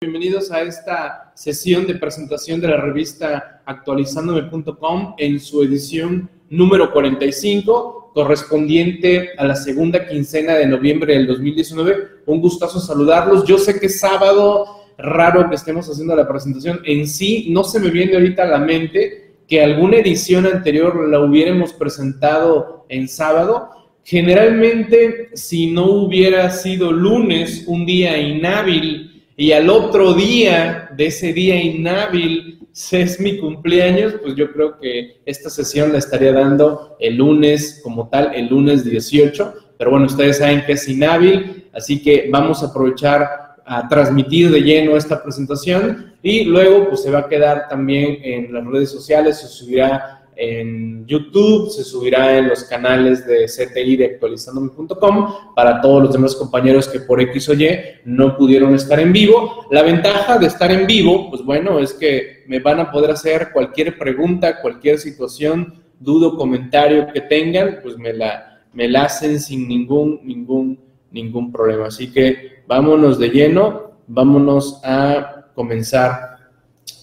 Bienvenidos a esta sesión de presentación de la revista actualizándome.com en su edición número 45, correspondiente a la segunda quincena de noviembre del 2019. Un gustazo saludarlos. Yo sé que es sábado, raro que estemos haciendo la presentación. En sí, no se me viene ahorita a la mente que alguna edición anterior la hubiéramos presentado en sábado. Generalmente, si no hubiera sido lunes, un día inhábil, y al otro día de ese día inhábil es mi cumpleaños, pues yo creo que esta sesión la estaría dando el lunes como tal, el lunes 18, pero bueno, ustedes saben que es inhábil, así que vamos a aprovechar a transmitir de lleno esta presentación y luego pues se va a quedar también en las redes sociales, se subirá en YouTube, se subirá en los canales de CTI de actualizandome.com para todos los demás compañeros que por X o Y no pudieron estar en vivo. La ventaja de estar en vivo, pues bueno, es que me van a poder hacer cualquier pregunta, cualquier situación, dudo, comentario que tengan, pues me la, me la hacen sin ningún, ningún, ningún problema. Así que vámonos de lleno, vámonos a comenzar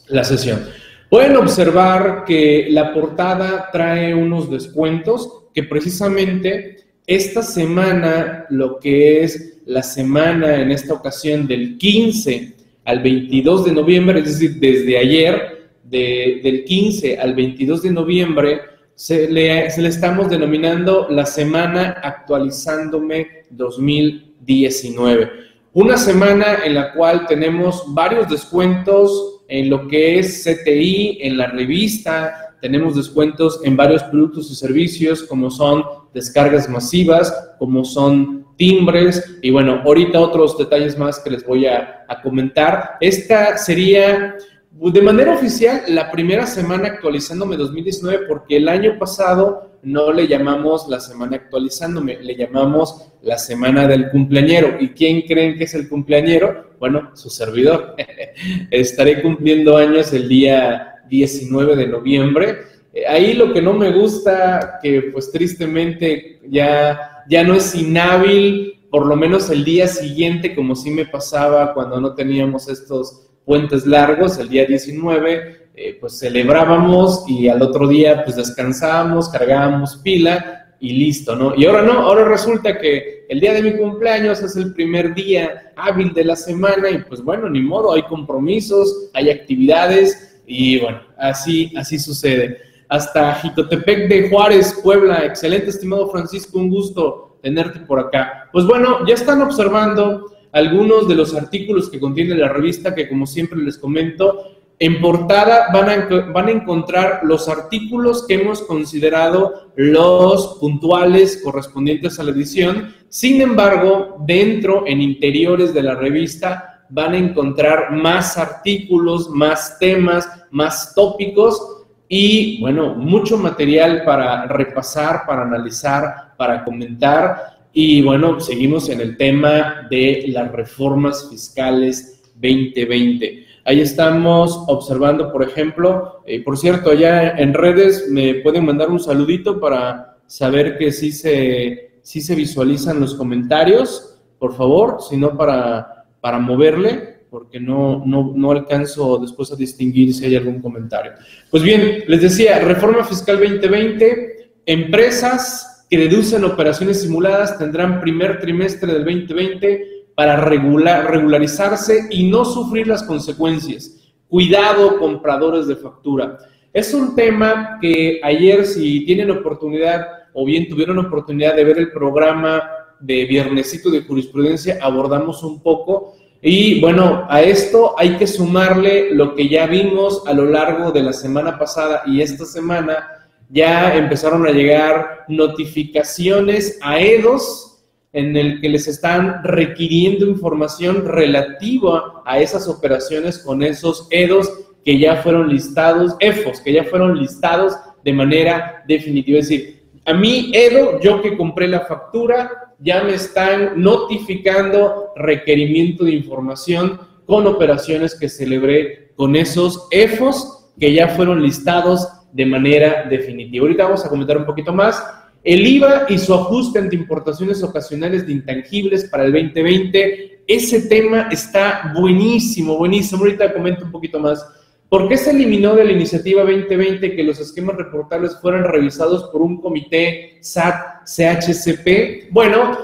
la sesión. Pueden observar que la portada trae unos descuentos que precisamente esta semana, lo que es la semana en esta ocasión del 15 al 22 de noviembre, es decir, desde ayer, del 15 al 22 de noviembre, se le, estamos denominando la semana actualizándome 2019. Una semana en la cual tenemos varios descuentos en lo que es CTI, en la revista, tenemos descuentos en varios productos y servicios como son descargas masivas, como son timbres y bueno, ahorita otros detalles más que les voy a, comentar. Esta sería de manera oficial la primera semana actualizándome 2019 porque el año pasado no le llamamos la semana actualizándome, le llamamos la semana del cumpleañero. ¿Y quién creen que es el cumpleañero? Bueno, su servidor. Estaré cumpliendo años el día 19 de noviembre. Eh, ahí lo que no me gusta, que pues tristemente ya, ya no es inhábil, por lo menos el día siguiente, como sí me pasaba cuando no teníamos estos puentes largos, el día 19, eh, pues celebrábamos y al otro día pues descansábamos, cargábamos pila y listo, ¿no? Y ahora no, ahora resulta que el día de mi cumpleaños es el primer día hábil de la semana y pues bueno, ni modo, hay compromisos, hay actividades y bueno, así, así sucede. Hasta Jitotepec de Juárez, Puebla, excelente estimado Francisco, un gusto tenerte por acá. Pues bueno, ya están observando algunos de los artículos que contiene la revista que como siempre les comento, en portada van a, encontrar los artículos que hemos considerado los puntuales correspondientes a la edición. Sin embargo, dentro, en interiores de la revista, van a encontrar más artículos, más temas, más tópicos y, bueno, mucho material para repasar, para analizar, para comentar. Y, bueno, seguimos en el tema de las reformas fiscales 2020. Ahí estamos observando, por ejemplo, eh, por cierto, allá en redes me pueden mandar un saludito para saber que sí se, sí se visualizan los comentarios, por favor, sino para, para moverle, porque no, no, no alcanzo después a distinguir si hay algún comentario. Pues bien, les decía, reforma fiscal 2020, empresas que deducen operaciones simuladas tendrán primer trimestre del 2020 para regular, regularizarse y no sufrir las consecuencias. Cuidado, compradores de factura. Es un tema que ayer, si tienen oportunidad o bien tuvieron oportunidad de ver el programa de Viernesito de Jurisprudencia, abordamos un poco. Y bueno, a esto hay que sumarle lo que ya vimos a lo largo de la semana pasada y esta semana. Ya empezaron a llegar notificaciones a EDOS en el que les están requiriendo información relativa a esas operaciones con esos EDOS que ya fueron listados, EFOS, que ya fueron listados de manera definitiva. Es decir, a mí, EDO, yo que compré la factura, ya me están notificando requerimiento de información con operaciones que celebré con esos EFOS que ya fueron listados de manera definitiva. Ahorita vamos a comentar un poquito más. El IVA y su ajuste ante importaciones ocasionales de intangibles para el 2020 ese tema está buenísimo, buenísimo. Ahorita comento un poquito más. ¿Por qué se eliminó de la iniciativa 2020 que los esquemas reportables fueran revisados por un comité SAT-CHCP? Bueno,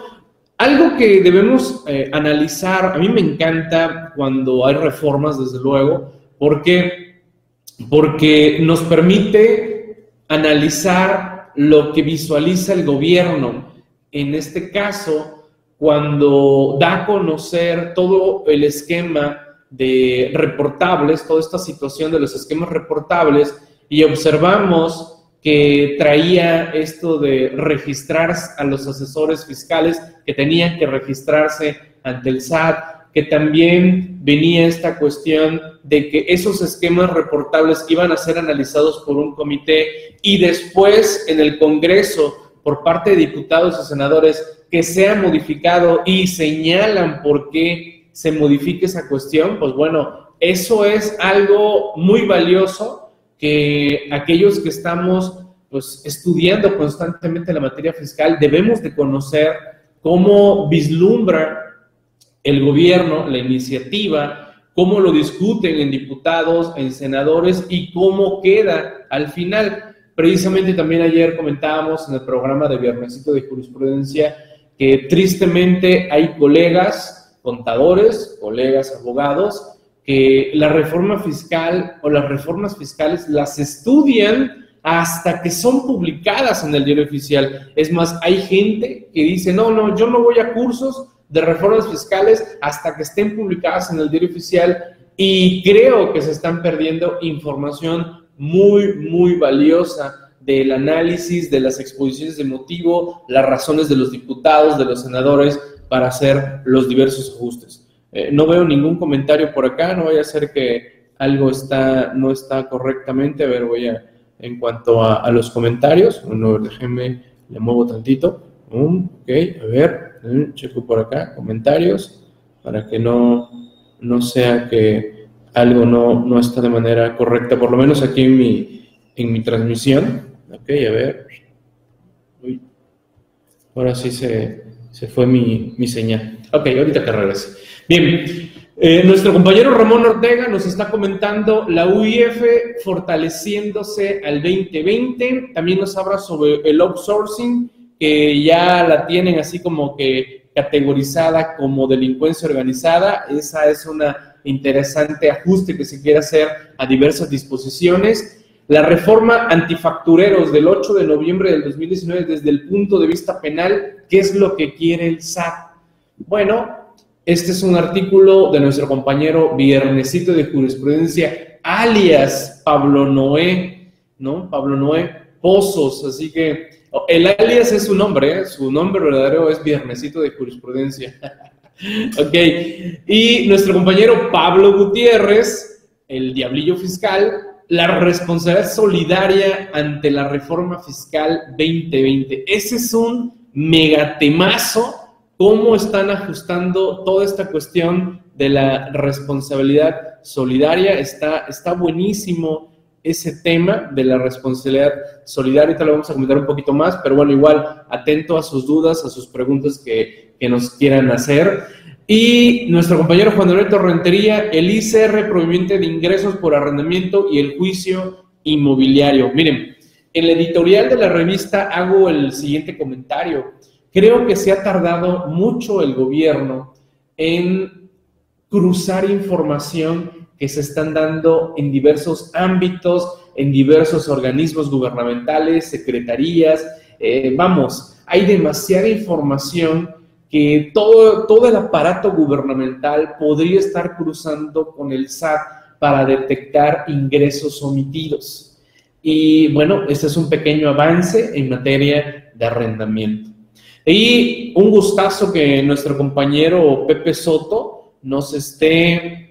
algo que debemos eh, analizar, a mí me encanta cuando hay reformas, desde luego, porque, porque nos permite analizar lo que visualiza el gobierno. En este caso, cuando da a conocer todo el esquema de reportables, toda esta situación de los esquemas reportables, y observamos que traía esto de registrar a los asesores fiscales que tenían que registrarse ante el SAT, que también venía esta cuestión de que esos esquemas reportables iban a ser analizados por un comité y después en el Congreso por parte de diputados y senadores que sea modificado y señalan por qué se modifique esa cuestión, pues bueno, eso es algo muy valioso que aquellos que estamos pues, estudiando constantemente la materia fiscal debemos de conocer cómo vislumbra el gobierno la iniciativa, cómo lo discuten en diputados, en senadores y cómo queda al final. Precisamente también ayer comentábamos en el programa de Viernesito de Jurisprudencia que tristemente hay colegas contadores, colegas abogados, que la reforma fiscal o las reformas fiscales las estudian hasta que son publicadas en el diario oficial. Es más, hay gente que dice, no, no, yo no voy a cursos de reformas fiscales hasta que estén publicadas en el diario oficial y creo que se están perdiendo información muy, muy valiosa del análisis, de las exposiciones de motivo, las razones de los diputados, de los senadores para hacer los diversos ajustes. Eh, no veo ningún comentario por acá, no vaya a ser que algo está, no está correctamente. A ver, voy a, en cuanto a, los comentarios, bueno, déjenme, le muevo tantito. Ok, a ver, checo por acá, comentarios, para que no, no sea que algo no, no está de manera correcta, por lo menos aquí en mi, en mi transmisión. Ok, a ver. Uy. Ahora sí se, se fue mi, mi, señal. Ok, ahorita que regrese. Bien, eh, nuestro compañero Ramón Ortega nos está comentando la UIF fortaleciéndose al 2020. También nos habla sobre el outsourcing, que ya la tienen así como que categorizada como delincuencia organizada. Esa es una interesante ajuste que se quiere hacer a diversas disposiciones. La reforma antifactureros del 8 de noviembre del 2019 desde el punto de vista penal, ¿qué es lo que quiere el SAT? Bueno, este es un artículo de nuestro compañero Viernesito de Jurisprudencia, alias Pablo Noé, ¿no? Pablo Noé Pozos, así que el alias es su nombre, ¿eh? su nombre verdadero es Viernesito de Jurisprudencia. ok, y nuestro compañero Pablo Gutiérrez, el diablillo fiscal, la responsabilidad solidaria ante la reforma fiscal 2020. Ese es un megatemazo cómo están ajustando toda esta cuestión de la responsabilidad solidaria. Está, está buenísimo ese tema de la responsabilidad solidaria. Ahorita lo vamos a comentar un poquito más, pero bueno, igual atento a sus dudas, a sus preguntas que, que nos quieran hacer. Y nuestro compañero Juan Alberto Rentería, el ICR proveniente de ingresos por arrendamiento y el juicio inmobiliario. Miren, en la editorial de la revista hago el siguiente comentario. Creo que se ha tardado mucho el gobierno en cruzar información que se están dando en diversos ámbitos, en diversos organismos gubernamentales, secretarías. Eh, vamos, hay demasiada información que todo, todo el aparato gubernamental podría estar cruzando con el SAT para detectar ingresos omitidos. Y bueno, este es un pequeño avance en materia de arrendamiento. Y un gustazo que nuestro compañero Pepe Soto nos esté,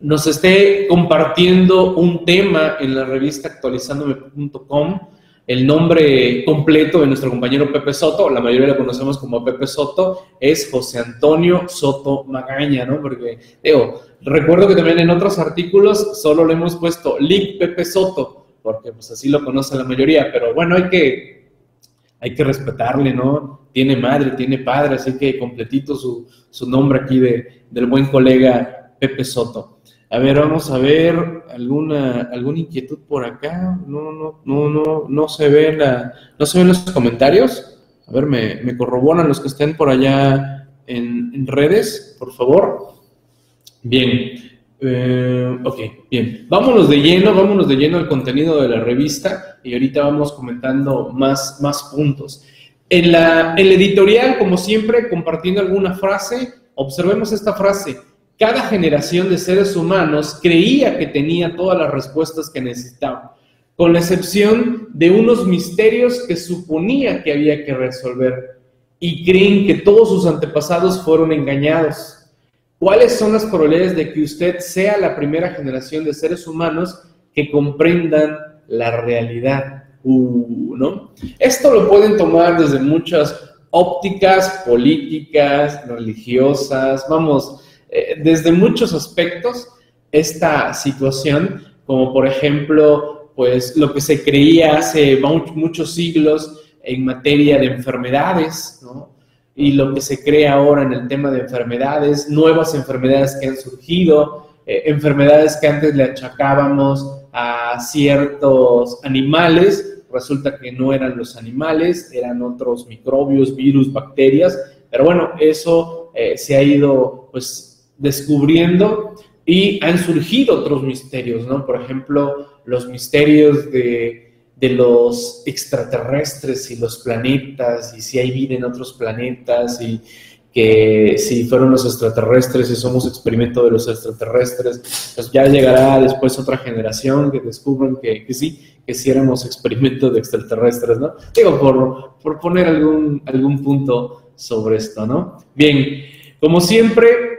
nos esté compartiendo un tema en la revista actualizándome.com. El nombre completo de nuestro compañero Pepe Soto, la mayoría lo conocemos como Pepe Soto, es José Antonio Soto Magaña, ¿no? Porque, digo, recuerdo que también en otros artículos solo le hemos puesto Lick Pepe Soto, porque pues así lo conoce la mayoría, pero bueno, hay que hay que respetarle, ¿no? Tiene madre, tiene padre, así que completito su, su nombre aquí de, del buen colega Pepe Soto. A ver, vamos a ver alguna, alguna inquietud por acá. No, no, no, no, no se ve la, no se ven los comentarios. A ver, me, me corroboran los que estén por allá en, en redes, por favor. Bien, eh, ok, bien. Vámonos de lleno, vámonos de lleno al contenido de la revista y ahorita vamos comentando más, más puntos. En la, el editorial, como siempre, compartiendo alguna frase, observemos esta frase. Cada generación de seres humanos creía que tenía todas las respuestas que necesitaba, con la excepción de unos misterios que suponía que había que resolver y creen que todos sus antepasados fueron engañados ¿Cuáles son las probabilidades de que usted sea la primera generación de seres humanos que comprendan la realidad? Uh. Esto lo pueden tomar desde muchas ópticas políticas, religiosas, vamos, eh, desde muchos aspectos esta situación, como por ejemplo, pues lo que se creía hace muchos siglos en materia de enfermedades, ¿no? y lo que se cree ahora en el tema de enfermedades, nuevas enfermedades que han surgido, eh, enfermedades que antes le achacábamos a ciertos animales, resulta que no eran los animales, eran otros microbios, virus, bacterias, pero bueno, eso eh, se ha ido pues descubriendo y han surgido otros misterios, ¿no? Por ejemplo, los misterios de los extraterrestres y los planetas y si hay vida en otros planetas y que si fueron los extraterrestres y somos experimento de los extraterrestres, pues ya llegará después otra generación que descubran que, sí, que sí éramos experimento de extraterrestres, ¿no? Digo, por, por poner algún, algún punto sobre esto, ¿no? Bien, como siempre,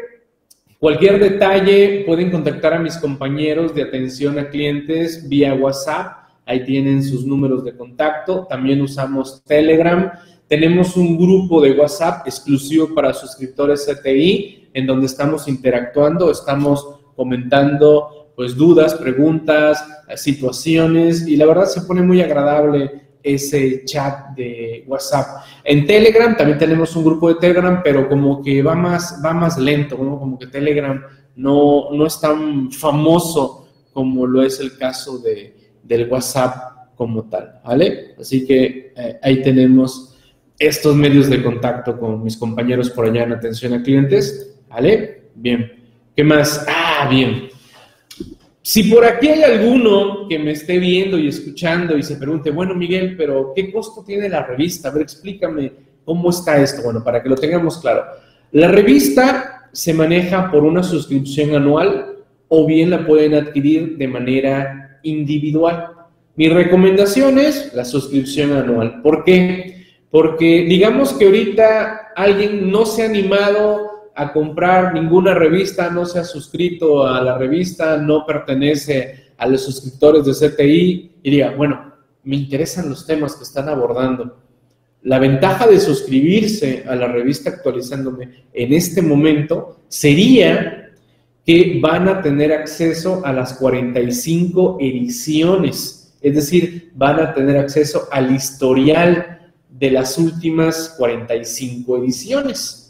cualquier detalle pueden contactar a mis compañeros de atención a clientes vía WhatsApp Ahí tienen sus números de contacto. También usamos Telegram. Tenemos un grupo de WhatsApp exclusivo para suscriptores CTI, en donde estamos interactuando, estamos comentando pues dudas, preguntas, situaciones y la verdad se pone muy agradable ese chat de WhatsApp. En Telegram también tenemos un grupo de Telegram, pero como que va más, va más lento, como que Telegram no, no es tan famoso como lo es el caso de, del WhatsApp como tal, ¿vale? Así que eh, ahí tenemos estos medios de contacto con mis compañeros por allá en atención a clientes, ¿vale? Bien. ¿Qué más? Ah, bien. Si por aquí hay alguno que me esté viendo y escuchando y se pregunte, bueno, Miguel, pero ¿qué costo tiene la revista? A ver, explícame cómo está esto. Bueno, para que lo tengamos claro. La revista se maneja por una suscripción anual o bien la pueden adquirir de manera individual. Mi recomendación es la suscripción anual. ¿Por qué? Porque digamos que ahorita alguien no se ha animado a comprar ninguna revista, no se ha suscrito a la revista, no pertenece a los suscriptores de CTI y diga, bueno, me interesan los temas que están abordando. La ventaja de suscribirse a la revista actualizándome en este momento sería que van a tener acceso a las 45 ediciones, es decir, van a tener acceso al historial de las últimas 45 ediciones,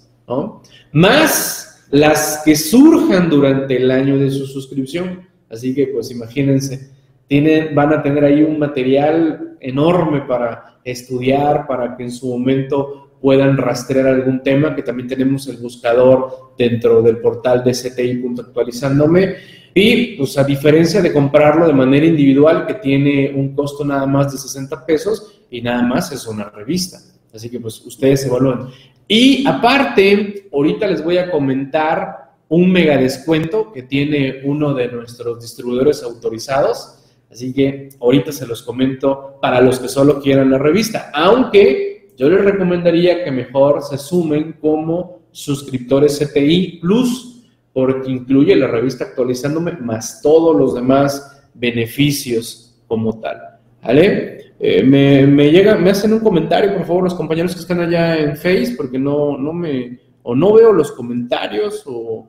Más las que surjan durante el año de su suscripción. Así que, pues imagínense, tienen, van a tener ahí un material enorme para estudiar, para que en su momento puedan rastrear algún tema, que también tenemos el buscador dentro del portal de cti.actualizándome. Y pues a diferencia de comprarlo de manera individual, que tiene un costo nada más de 60 pesos y nada más es una revista. Así que pues ustedes evalúen. Y aparte, ahorita les voy a comentar un mega descuento que tiene uno de nuestros distribuidores autorizados. Así que ahorita se los comento para los que solo quieran la revista. Aunque yo les recomendaría que mejor se sumen como suscriptores CTI Plus, porque incluye la revista actualizándome más todos los demás beneficios como tal. ¿Vale? Eh, me, llega, me hacen un comentario, por favor, los compañeros que están allá en Face, porque no, no me, o no veo los comentarios o,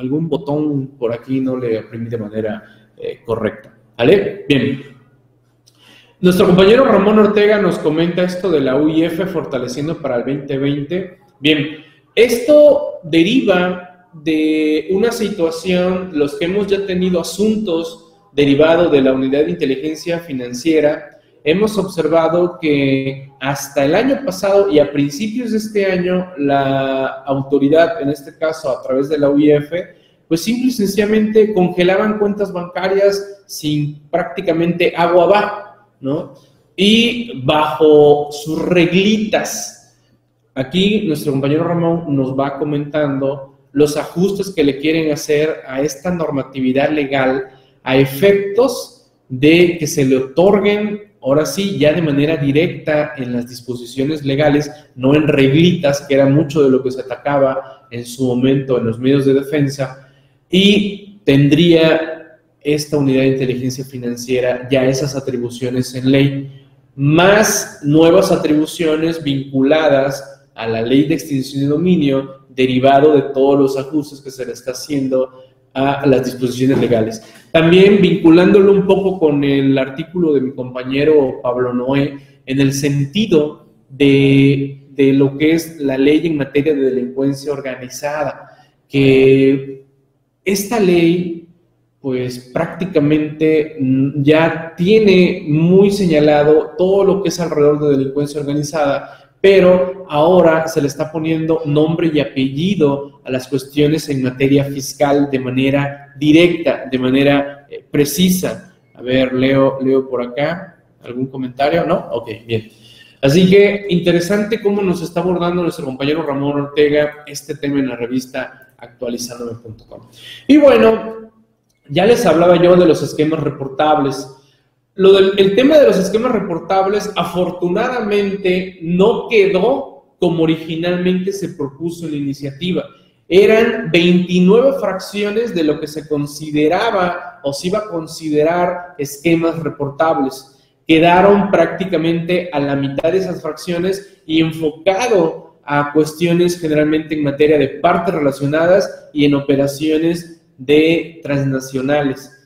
algún botón por aquí no le oprimí de manera eh, correcta. ¿Vale? Bien. Nuestro compañero Ramón Ortega nos comenta esto de la UIF fortaleciendo para el 2020. Bien, esto deriva de una situación, los que hemos ya tenido asuntos derivados de la unidad de inteligencia financiera, hemos observado que hasta el año pasado y a principios de este año, la autoridad, en este caso a través de la UIF, pues simple y sencillamente congelaban cuentas bancarias sin prácticamente agua abajo. ¿no? Y bajo sus reglitas, aquí nuestro compañero Ramón nos va comentando los ajustes que le quieren hacer a esta normatividad legal a efectos de que se le otorguen, ahora sí, ya de manera directa en las disposiciones legales, no en reglitas, que era mucho de lo que se atacaba en su momento en los medios de defensa, y tendría esta unidad de inteligencia financiera ya esas atribuciones en ley, más nuevas atribuciones vinculadas a la ley de extinción de dominio, derivado de todos los ajustes que se le está haciendo a las disposiciones legales. También vinculándolo un poco con el artículo de mi compañero Pablo Noé, en el sentido de, de lo que es la ley en materia de delincuencia organizada, que esta ley pues prácticamente ya tiene muy señalado todo lo que es alrededor de delincuencia organizada, pero ahora se le está poniendo nombre y apellido a las cuestiones en materia fiscal de manera directa, de manera eh, precisa. A ver, leo, leo por acá. ¿Algún comentario? ¿No? Ok, bien. Así que interesante cómo nos está abordando nuestro compañero Ramón Ortega este tema en la revista actualizandome.com. Y bueno, ya les hablaba yo de los esquemas reportables. Lo del, el tema de los esquemas reportables afortunadamente no quedó como originalmente se propuso en la iniciativa. Eran 29 fracciones de lo que se consideraba o se iba a considerar esquemas reportables. Quedaron prácticamente a la mitad de esas fracciones y enfocado a cuestiones generalmente en materia de partes relacionadas y en operaciones de transnacionales.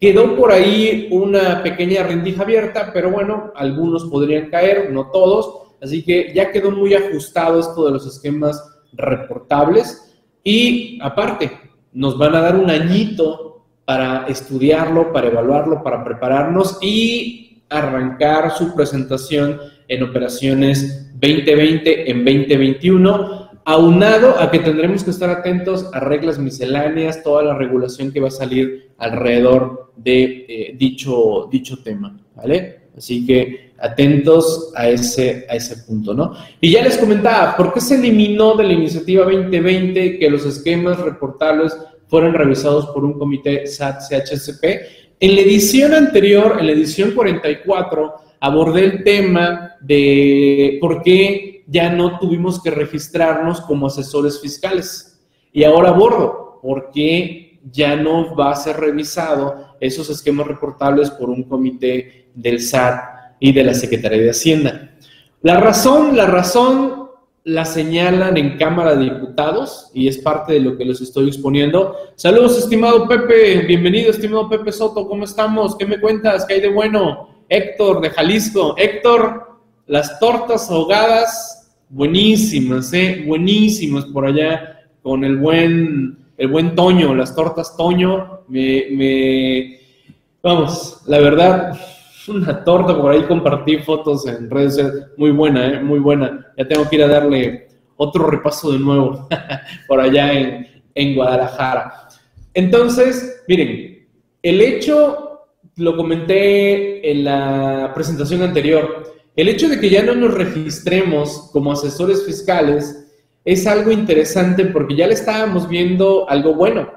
Quedó por ahí una pequeña rendija abierta, pero bueno, algunos podrían caer, no todos, así que ya quedó muy ajustado esto de los esquemas reportables. Y aparte, nos van a dar un añito para estudiarlo, para evaluarlo, para prepararnos y arrancar su presentación en operaciones 2020 en 2021 aunado a que tendremos que estar atentos a reglas misceláneas, toda la regulación que va a salir alrededor de eh, dicho, dicho tema, ¿vale? Así que atentos a ese, a ese punto, ¿no? Y ya les comentaba, ¿por qué se eliminó de la iniciativa 2020 que los esquemas reportables fueran revisados por un comité SAT-CHSP? En la edición anterior, en la edición 44, abordé el tema de por qué ya no tuvimos que registrarnos como asesores fiscales. Y ahora abordo, porque ya no va a ser revisado esos esquemas reportables por un comité del SAT y de la Secretaría de Hacienda. La razón, la razón la señalan en Cámara de Diputados y es parte de lo que les estoy exponiendo. Saludos, estimado Pepe, bienvenido, estimado Pepe Soto, ¿cómo estamos? ¿Qué me cuentas? ¿Qué hay de bueno? Héctor de Jalisco. Héctor, las tortas ahogadas buenísimas, ¿eh? Buenísimas por allá con el buen, el buen Toño, las tortas Toño, me, me, vamos, la verdad, una torta por ahí compartí fotos en redes sociales, muy buena, ¿eh? Muy buena. Ya tengo que ir a darle otro repaso de nuevo por allá en, en Guadalajara. Entonces, miren, el hecho, lo comenté en la presentación anterior, el hecho de que ya no nos registremos como asesores fiscales es algo interesante porque ya le estábamos viendo algo bueno.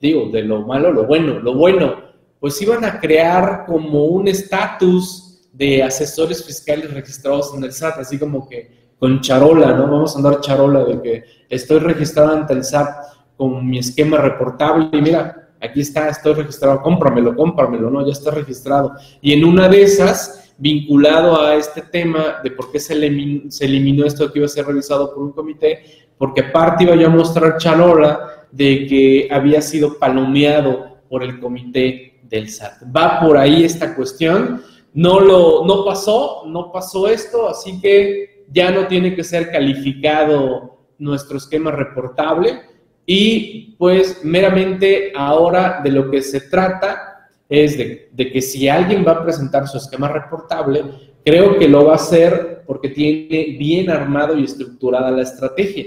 Digo, de lo malo, lo bueno. Lo bueno, pues iban a crear como un estatus de asesores fiscales registrados en el SAT, así como que con charola, ¿no? Vamos a andar charola de que estoy registrado ante el SAT con mi esquema reportable y mira, aquí está, estoy registrado, cómpramelo, cómpramelo, ¿no? Ya está registrado. Y en una de esas vinculado a este tema de por qué se eliminó, se eliminó esto que iba a ser revisado por un comité, porque aparte iba yo a mostrar chalola de que había sido palomeado por el comité del SAT. Va por ahí esta cuestión. no lo, no pasó, no pasó esto, así que ya no tiene que ser calificado nuestro esquema reportable y pues meramente ahora de lo que se trata es de, que si alguien va a presentar su esquema reportable, creo que lo va a hacer porque tiene bien armado y estructurada la estrategia.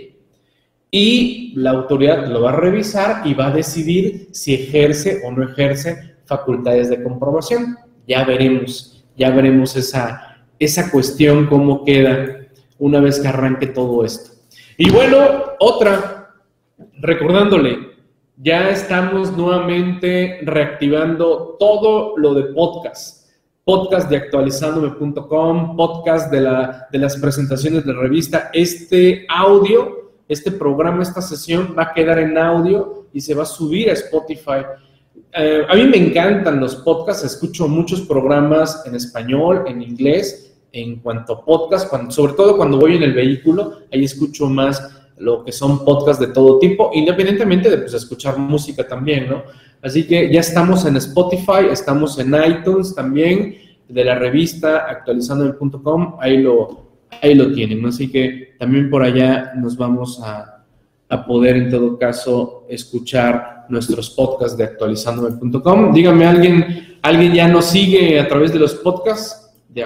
Y la autoridad lo va a revisar y va a decidir si ejerce o no ejerce facultades de comprobación. Ya veremos, ya veremos esa, esa cuestión, cómo queda una vez que arranque todo esto. Y bueno, otra, recordándole, ya estamos nuevamente reactivando todo lo de podcast. Podcast de actualizandome.com, podcast de, la, las presentaciones de revista. Este audio, este programa, esta sesión va a quedar en audio y se va a subir a Spotify. Eh, a mí me encantan los podcasts, escucho muchos programas en español, en inglés, en cuanto a podcast, sobre todo cuando voy en el vehículo, ahí escucho más lo que son podcasts de todo tipo, independientemente de pues, escuchar música también, ¿no? Así que ya estamos en Spotify, estamos en iTunes también, de la revista actualizando.com, ahí lo, ahí lo tienen, ¿no? Así que también por allá nos vamos a, a poder en todo caso escuchar nuestros podcasts de actualizandome.com. Dígame, ¿alguien, ¿alguien ya nos sigue a través de los podcasts de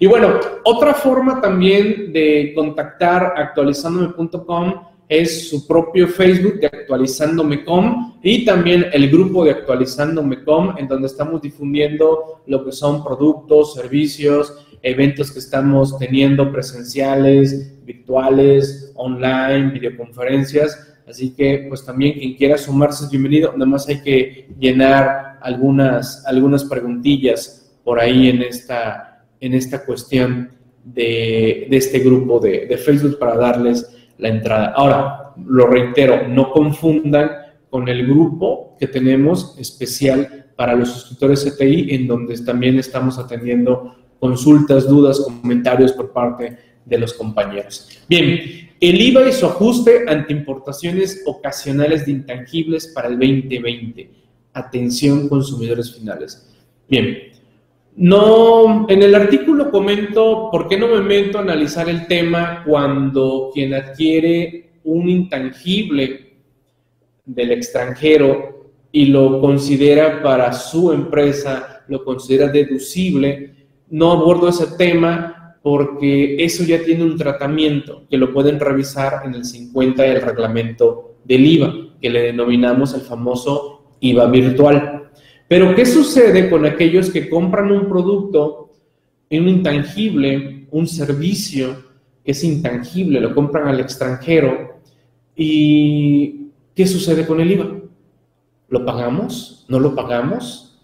Y bueno, otra forma también de contactar actualizandome.com es su propio Facebook de actualizandome.com y también el grupo de actualizandome.com en donde estamos difundiendo lo que son productos, servicios, eventos que estamos teniendo presenciales, virtuales, online, videoconferencias. Así que, pues también quien quiera sumarse es bienvenido. Nada más hay que llenar algunas, algunas preguntillas por ahí en esta, en esta cuestión de, de este grupo de, de Facebook para darles la entrada. Ahora, lo reitero, no confundan con el grupo que tenemos especial para los suscriptores CTI, en donde también estamos atendiendo consultas, dudas, comentarios por parte de los compañeros. Bien, el IVA y su ajuste ante importaciones ocasionales de intangibles para el 2020. Atención, consumidores finales. Bien, no, en el artículo comento por qué no me meto a analizar el tema cuando quien adquiere un intangible del extranjero y lo considera para su empresa, lo considera deducible, no abordo ese tema porque eso ya tiene un tratamiento que lo pueden revisar en el 50 del reglamento del IVA, que le denominamos el famoso IVA virtual. Pero ¿qué sucede con aquellos que compran un producto, un intangible, un servicio que es intangible, lo compran al extranjero y ¿qué sucede con el IVA? ¿Lo pagamos? ¿No lo pagamos?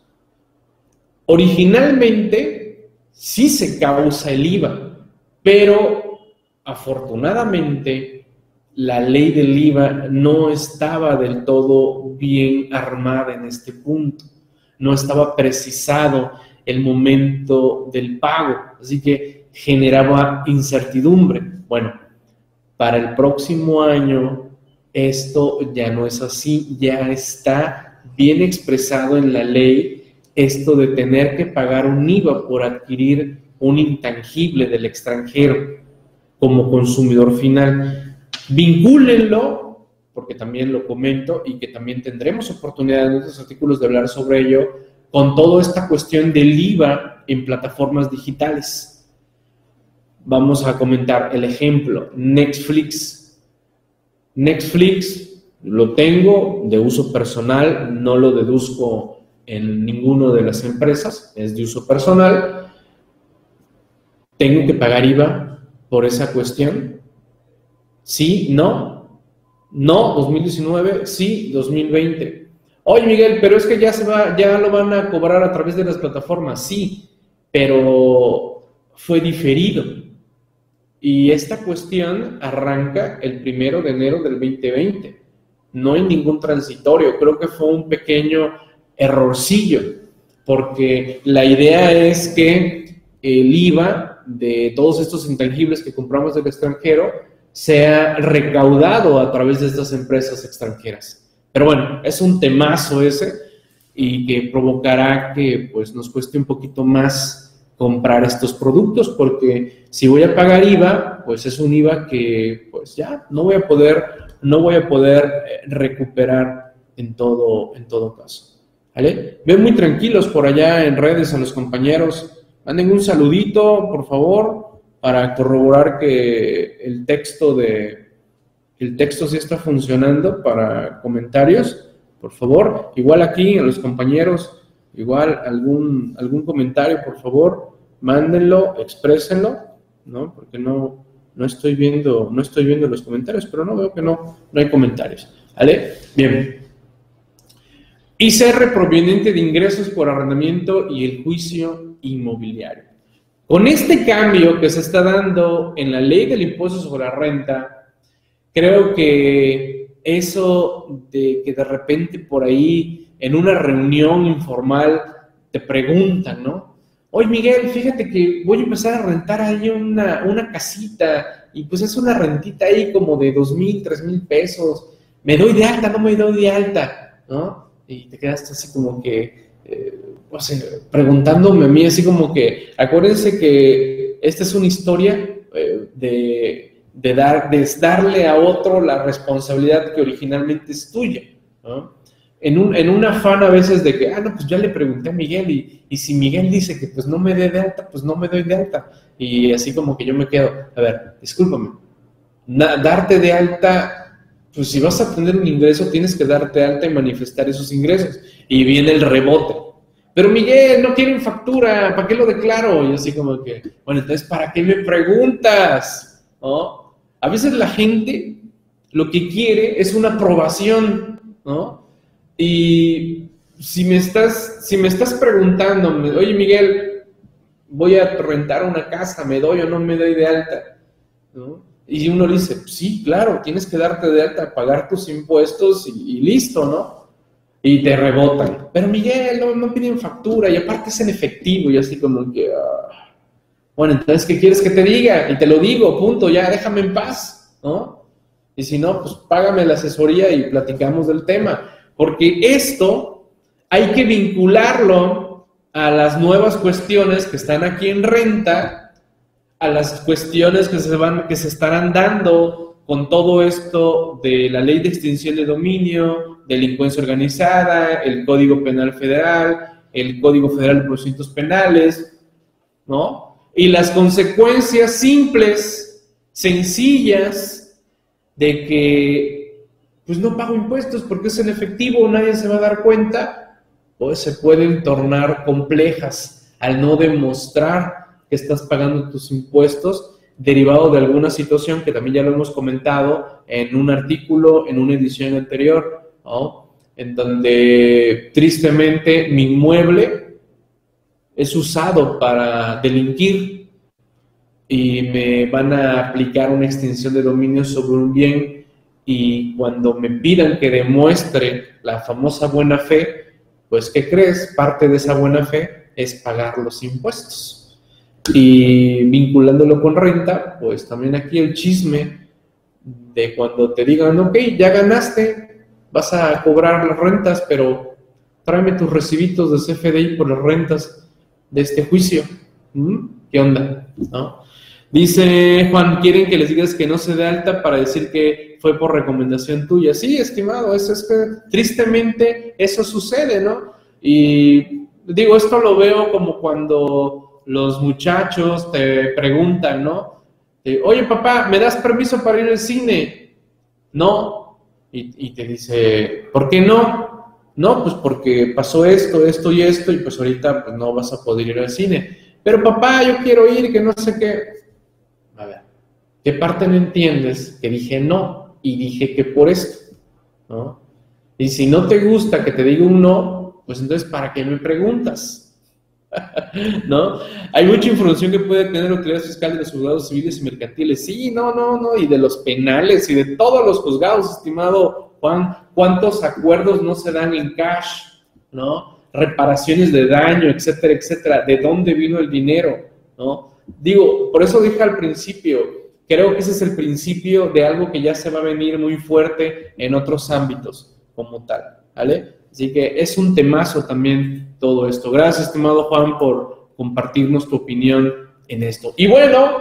Originalmente sí se causa el IVA, pero afortunadamente la ley del IVA no estaba del todo bien armada en este punto, no estaba precisado el momento del pago, así que generaba incertidumbre. Bueno, para el próximo año esto ya no es así, ya está bien expresado en la ley esto de tener que pagar un IVA por adquirir un intangible del extranjero como consumidor final. Vincúlenlo, porque también lo comento y que también tendremos oportunidad en otros artículos de hablar sobre ello, con toda esta cuestión del IVA en plataformas digitales. Vamos a comentar el ejemplo, Netflix. Netflix lo tengo de uso personal, no lo deduzco en ninguna de las empresas, es de uso personal. ¿Tengo que pagar IVA por esa cuestión? Sí, no. No, 2019, sí, 2020. Oye, Miguel, pero es que ya se va, ya lo van a cobrar a través de las plataformas. Sí, pero fue diferido. Y esta cuestión arranca el primero de enero del 2020. No hay ningún transitorio. Creo que fue un pequeño errorcillo, porque la idea es que el IVA de todos estos intangibles que compramos del extranjero sea recaudado a través de estas empresas extranjeras. Pero bueno, es un temazo ese. y que provocará que pues nos cueste un poquito más comprar estos productos porque si voy a pagar IVA, pues es un IVA que pues ya no voy a poder no voy a poder eh, recuperar en todo en todo caso. ¿Vale? Ven muy tranquilos por allá en redes a los compañeros. Manden un saludito, por favor, para corroborar que el texto de el texto sí está funcionando para comentarios por favor. Igual aquí a los compañeros, igual algún, algún comentario, por favor, mándenlo, exprésenlo, ¿no? Porque no, no estoy viendo, no estoy viendo los comentarios, pero no veo que no, no hay comentarios. ¿Vale? Bien. ICR proveniente de ingresos por arrendamiento y el juicio inmobiliario. Con este cambio que se está dando en la ley del impuesto sobre la renta, creo que eso de que de repente por ahí en una reunión informal te preguntan, ¿no? Oye, Miguel, fíjate que voy a empezar a rentar ahí una, una casita y pues es una rentita ahí como de dos mil, tres mil pesos. ¿Me doy de alta? ¿No me doy de alta? ¿No? Y te quedaste así como que, eh, preguntándome a mí así como que, acuérdense que esta es una historia eh, de de, dar, de darle a otro la responsabilidad que originalmente es tuya. En, un, en un afán a veces de que, ah, no, pues ya le pregunté a Miguel y, y si Miguel dice que pues no me dé de alta, pues no me doy de alta. Y así como que yo me quedo, a ver, discúlpame, darte de alta, pues si vas a tener un ingreso, tienes que darte alta y manifestar esos ingresos. Y viene el rebote. Pero Miguel, no quieren factura, ¿para qué lo declaro? Y así como que, bueno, entonces, ¿para qué me preguntas? ¿No? A veces la gente lo que quiere es una aprobación, ¿no? Y si me estás, si me estás preguntando, oye Miguel, voy a rentar una casa, ¿me doy o no me doy de alta? ¿No? Y uno dice, sí, claro, tienes que darte de alta, pagar tus impuestos y, listo, ¿no? Y te rebotan. Pero Miguel, no, no, piden factura y aparte es en efectivo y así como que... Ah, bueno, entonces, ¿qué quieres que te diga? Y te lo digo, punto, ya, déjame en paz, ¿no? Y si no, pues págame la asesoría y platicamos del tema. Porque esto hay que vincularlo a las nuevas cuestiones que están aquí en renta, a las cuestiones que se, van, que se estarán dando con todo esto de la ley de extinción de dominio, delincuencia organizada, el Código Penal Federal, el Código Federal de Procedimientos Penales, ¿no? y las consecuencias simples, sencillas, de que pues no pago impuestos porque es en efectivo, nadie se va a dar cuenta, pues se pueden tornar complejas al no demostrar que estás pagando tus impuestos derivado de alguna situación que también ya lo hemos comentado en un artículo, en una edición anterior, en donde tristemente mi inmueble es usado para delinquir y me van a aplicar una extinción de dominio sobre un bien y cuando me pidan que demuestre la famosa buena fe, pues ¿qué crees? Parte de esa buena fe es pagar los impuestos. Y vinculándolo con renta, pues también aquí el chisme de cuando te digan, ok, ya ganaste, vas a cobrar las rentas, pero tráeme tus recibitos de CFDI por las rentas de este juicio. ¿Mm? ¿Qué onda? Dice Juan, quieren que les digas que no se dé alta para decir que fue por recomendación tuya. Sí, estimado, eso es que tristemente eso sucede, ¿no? Y digo, esto lo veo como cuando los muchachos te preguntan, ¿no? Oye, papá, ¿me das permiso para ir al cine? No. Y, te dice, ¿por qué no? No, pues porque pasó esto, esto y esto, y pues ahorita pues, no vas a poder ir al cine. Pero papá, yo quiero ir, que no sé qué. A ver, ¿qué parte no entiendes? Que dije no, y dije que por esto, ¿no? Y si no te gusta que te diga un no, pues entonces, ¿para qué me preguntas? ¿No? Hay mucha información que puede tener la autoridad fiscal de los juzgados civiles y mercantiles. Sí, no, no, no, y de los penales y de todos los juzgados, estimado Juan, ¿cuántos acuerdos no se dan en cash? ¿No? Reparaciones de daño, etcétera, etcétera. ¿De dónde vino el dinero? ¿No? Digo, por eso dije al principio, creo que ese es el principio de algo que ya se va a venir muy fuerte en otros ámbitos como tal, ¿vale? Así que es un temazo también todo esto. Gracias, estimado Juan, por compartirnos tu opinión en esto. Y bueno,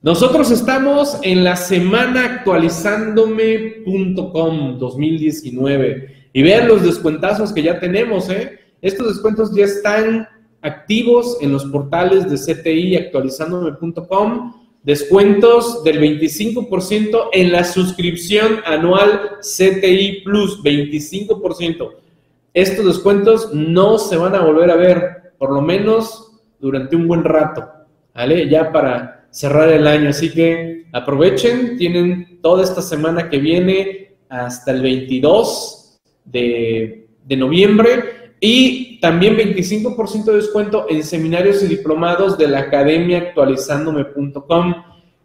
nosotros estamos en la semana actualizándome.com 2019 y vean los descuentazos que ya tenemos, ¿eh? Estos descuentos ya están activos en los portales de CTI actualizándome.com. Descuentos del 25% en la suscripción anual CTI Plus, 25%. Estos descuentos no se van a volver a ver, por lo menos durante un buen rato, ¿vale? Ya para cerrar el año. Así que aprovechen, tienen toda esta semana que viene hasta el 22 de, de noviembre y también 25% de descuento en seminarios y diplomados de la academia actualizándome.com,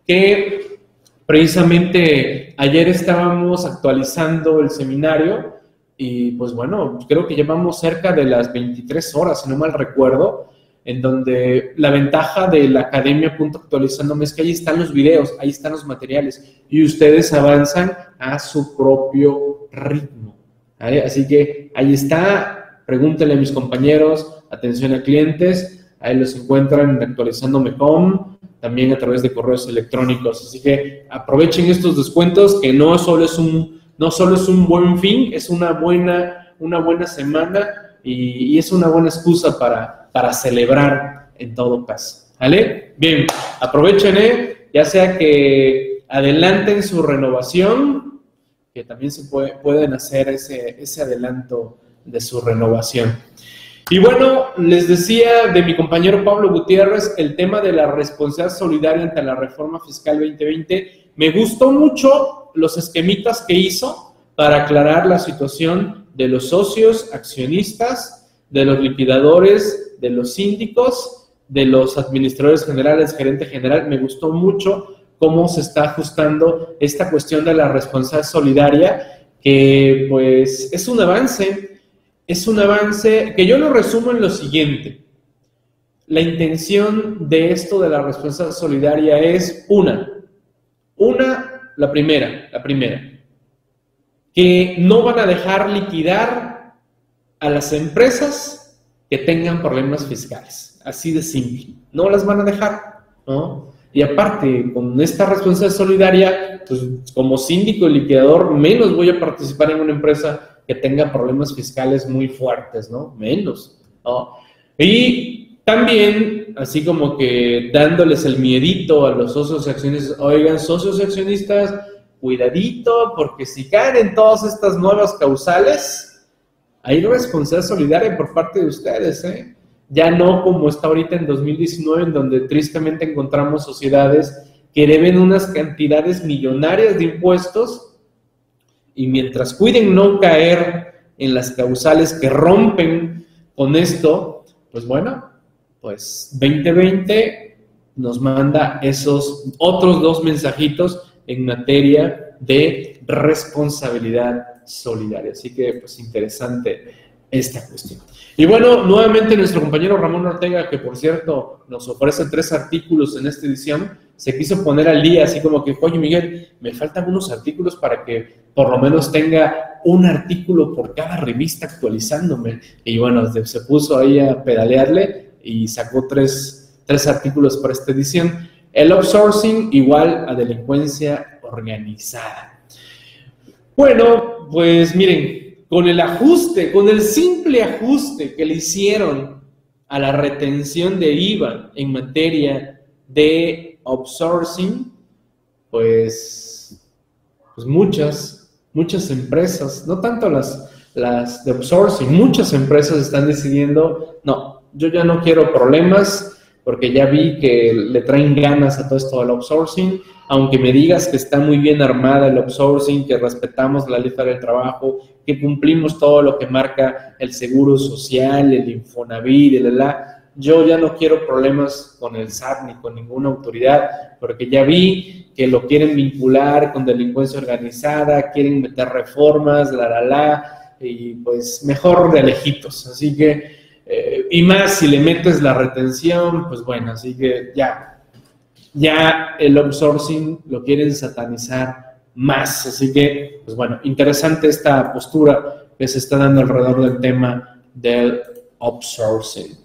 que precisamente ayer estábamos actualizando el seminario y pues bueno, creo que llevamos cerca de las 23 horas, si no mal recuerdo, en donde la ventaja de la academia actualizándome es que ahí están los videos, ahí están los materiales y ustedes avanzan a su propio ritmo. Así que ahí está, Pregúntenle a mis compañeros, atención a clientes, ahí los encuentran en actualizándome.com, también a través de correos electrónicos. Así que aprovechen estos descuentos que no solo es un, no solo es un buen fin, es una buena, una buena semana y, es una buena excusa para, para celebrar en todo caso. ¿Vale? Bien, aprovechen, ¿eh? ya sea que adelanten su renovación, que también se pueden hacer ese, ese adelanto de su renovación. Y bueno, les decía de mi compañero Pablo Gutiérrez el tema de la responsabilidad solidaria ante la reforma fiscal 2020. Me gustó mucho los esquemitas que hizo para aclarar la situación de los socios, accionistas, de los liquidadores, de los síndicos, de los administradores generales, gerente general. Me gustó mucho cómo se está ajustando esta cuestión de la responsabilidad solidaria, que pues es un avance es un avance que yo lo resumo en lo siguiente. La intención de esto de la responsabilidad solidaria es una, una, la primera, la primera, que no van a dejar liquidar a las empresas que tengan problemas fiscales, así de simple, no las van a dejar, ¿no? Y aparte, con esta responsabilidad solidaria, pues como síndico y liquidador, menos voy a participar en una empresa que tenga problemas fiscales muy fuertes, ¿no? Menos, ¿no? Y también, así como que dándoles el miedito a los socios accionistas, oigan, socios accionistas, cuidadito, porque si caen en todas estas nuevas causales, hay responsabilidad solidaria por parte de ustedes, ¿eh? Ya no como está ahorita en 2019, en donde tristemente encontramos sociedades que deben unas cantidades millonarias de impuestos y mientras cuiden no caer en las causales que rompen con esto, pues bueno, pues 2020 nos manda esos otros dos mensajitos en materia de responsabilidad solidaria. Así que pues interesante esta cuestión. Y bueno, nuevamente nuestro compañero Ramón Ortega, que por cierto nos ofrece tres artículos en esta edición, se quiso poner al día, así como que, oye Miguel, me faltan unos artículos para que por lo menos tenga un artículo por cada revista actualizándome. Y bueno, se puso ahí a pedalearle y sacó tres, tres artículos para esta edición. El outsourcing igual a delincuencia organizada. Bueno, pues miren, con el ajuste, con el simple ajuste que le hicieron a la retención de IVA en materia de outsourcing, pues, pues muchas, muchas empresas, no tanto las, las de outsourcing, muchas empresas están decidiendo, no, yo ya no quiero problemas porque ya vi que le traen ganas a todo esto del outsourcing, aunque me digas que está muy bien armada el outsourcing, que respetamos la lista del trabajo, que cumplimos todo lo que marca el seguro social, el Infonavit, el la, yo ya no quiero problemas con el SAT ni con ninguna autoridad, porque ya vi que lo quieren vincular con delincuencia organizada, quieren meter reformas, la, la, la, y pues mejor de lejitos. Así que, eh, y más si le metes la retención, pues bueno, así que ya, ya el outsourcing lo quieren satanizar más. Así que, pues bueno, interesante esta postura que se está dando alrededor del tema del outsourcing.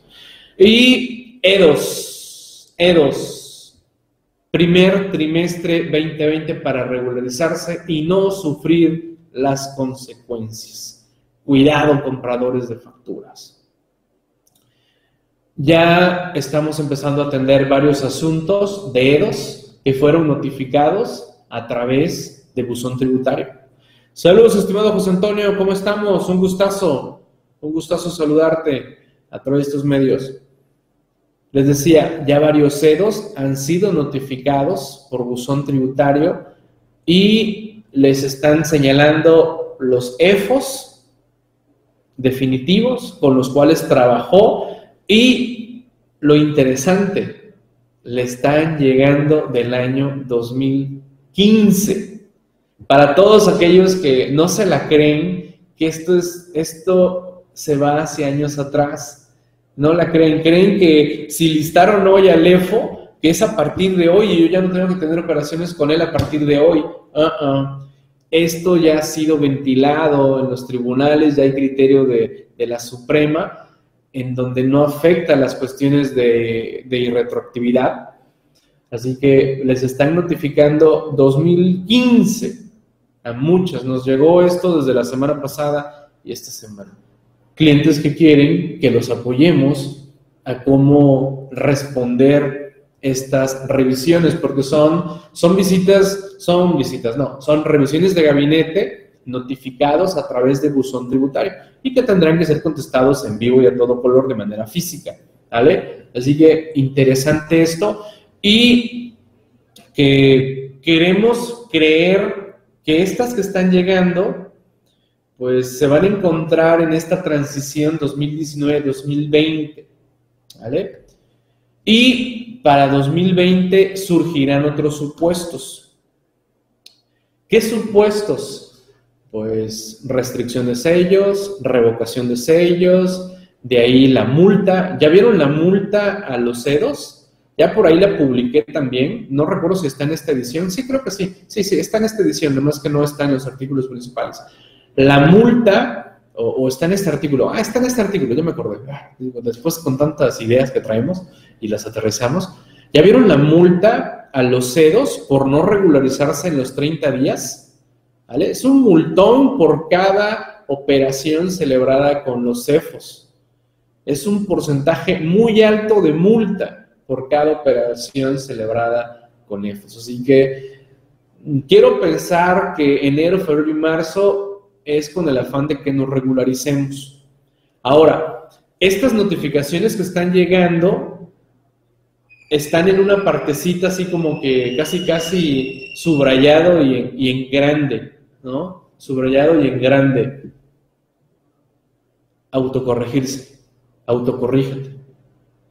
Y EDOS, EDOS, primer trimestre 2020 para regularizarse y no sufrir las consecuencias. Cuidado, compradores de facturas. Ya estamos empezando a atender varios asuntos de EDOS que fueron notificados a través de buzón tributario. Saludos, estimado José Antonio, ¿cómo estamos? Un gustazo, un gustazo saludarte a través de estos medios. Les decía, ya varios EDOS han sido notificados por buzón tributario y les están señalando los EFOS definitivos con los cuales trabajó y lo interesante, le están llegando del año 2015. Para todos aquellos que no se la creen, que esto, es, esto se va hacia años atrás, no la creen, creen que si listaron hoy al EFO, que es a partir de hoy y yo ya no tengo que tener operaciones con él a partir de hoy. Uh-uh. Esto ya ha sido ventilado en los tribunales, ya hay criterio de, de la Suprema en donde no afecta las cuestiones de, de irretroactividad. Así que les están notificando 2015 a muchas. Nos llegó esto desde la semana pasada y esta semana. Clientes que quieren que los apoyemos a cómo responder estas revisiones, porque son, son visitas, son visitas, no, son revisiones de gabinete notificados a través de buzón tributario y que tendrán que ser contestados en vivo y a todo color de manera física, ¿vale? Así que interesante esto y que queremos creer que estas que están llegando, pues se van a encontrar en esta transición 2019-2020, ¿vale? Y para 2020 surgirán otros supuestos. ¿Qué supuestos? Pues restricción de sellos, revocación de sellos, de ahí la multa. ¿Ya vieron la multa a los CEDOS? Ya por ahí la publiqué también. No recuerdo si está en esta edición. Sí, creo que sí. Sí, sí, está en esta edición, nomás que no está en los artículos principales. La multa, o, está en este artículo. Ah, está en este artículo, yo me acordé. Ah, después con tantas ideas que traemos y las aterrizamos. ¿Ya vieron la multa a los CEDOS por no regularizarse en los 30 días? Es un multón por cada operación celebrada con los CEFOS. Es un porcentaje muy alto de multa por cada operación celebrada con EFOS. Así que quiero pensar que enero, febrero y marzo es con el afán de que nos regularicemos. Ahora, estas notificaciones que están llegando están en una partecita así como que casi casi subrayado y en grande. ¿no? Subrayado y en grande. Autocorregirse, autocorrígete.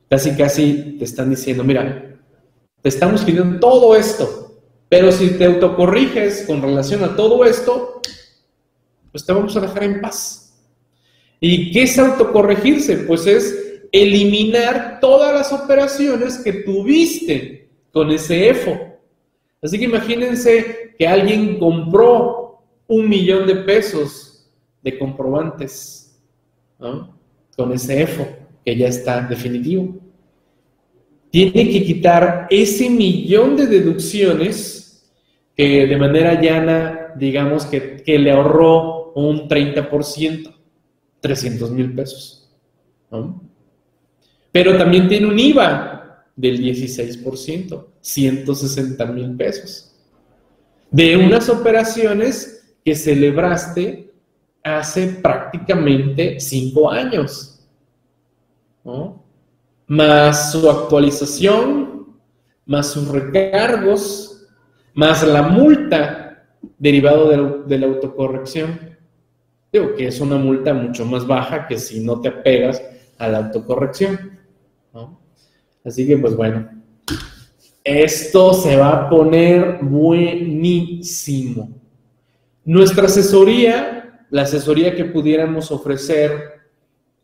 Casi, casi te están diciendo, mira, te estamos pidiendo todo esto, pero si te autocorriges con relación a todo esto, pues te vamos a dejar en paz. ¿Y qué es autocorregirse? Pues es eliminar todas las operaciones que tuviste con ese EFO. Así que imagínense que alguien compró un millón de pesos de comprobantes con ese EFO que ya está definitivo. Tiene que quitar ese millón de deducciones que de manera llana, digamos que, le ahorró un 30%, 300 mil pesos. Pero también tiene un IVA del 16%, 160 mil pesos. De unas operaciones que celebraste hace prácticamente cinco años, más su actualización, más sus recargos, más la multa derivado de la, autocorrección. Digo que es una multa mucho más baja que si no te apegas a la autocorrección. Así que, pues bueno, esto se va a poner buenísimo. Nuestra asesoría, la asesoría que pudiéramos ofrecer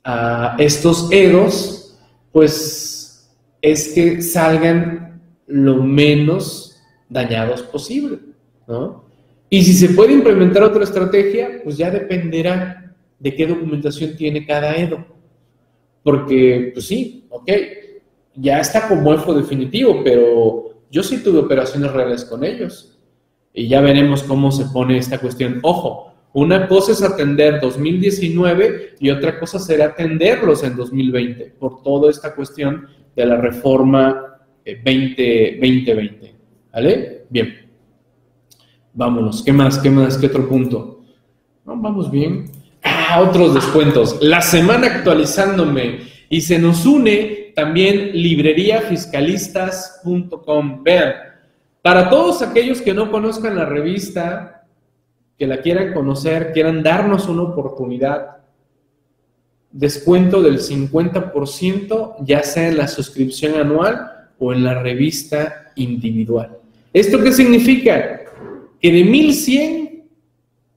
a estos EDOS, pues es que salgan lo menos dañados posible, ¿no? Y si se puede implementar otra estrategia, pues ya dependerá de qué documentación tiene cada EDO. Porque, pues sí, ok, ya está como EFO definitivo, pero yo sí tuve operaciones reales con ellos. Y ya veremos cómo se pone esta cuestión. Ojo, una cosa es atender 2019 y otra cosa será atenderlos en 2020 por toda esta cuestión de la reforma 20, 2020. ¿Vale? Bien. Vámonos. ¿Qué más? ¿Qué más? ¿Qué otro punto? vamos bien. Ah, otros descuentos. La semana actualizándome y se nos une también libreriafiscalistas.com. Vean, para todos aquellos que no conozcan la revista, que la quieran conocer, quieran darnos una oportunidad, descuento del 50%, ya sea en la suscripción anual o en la revista individual. ¿Esto qué significa? Que de 1100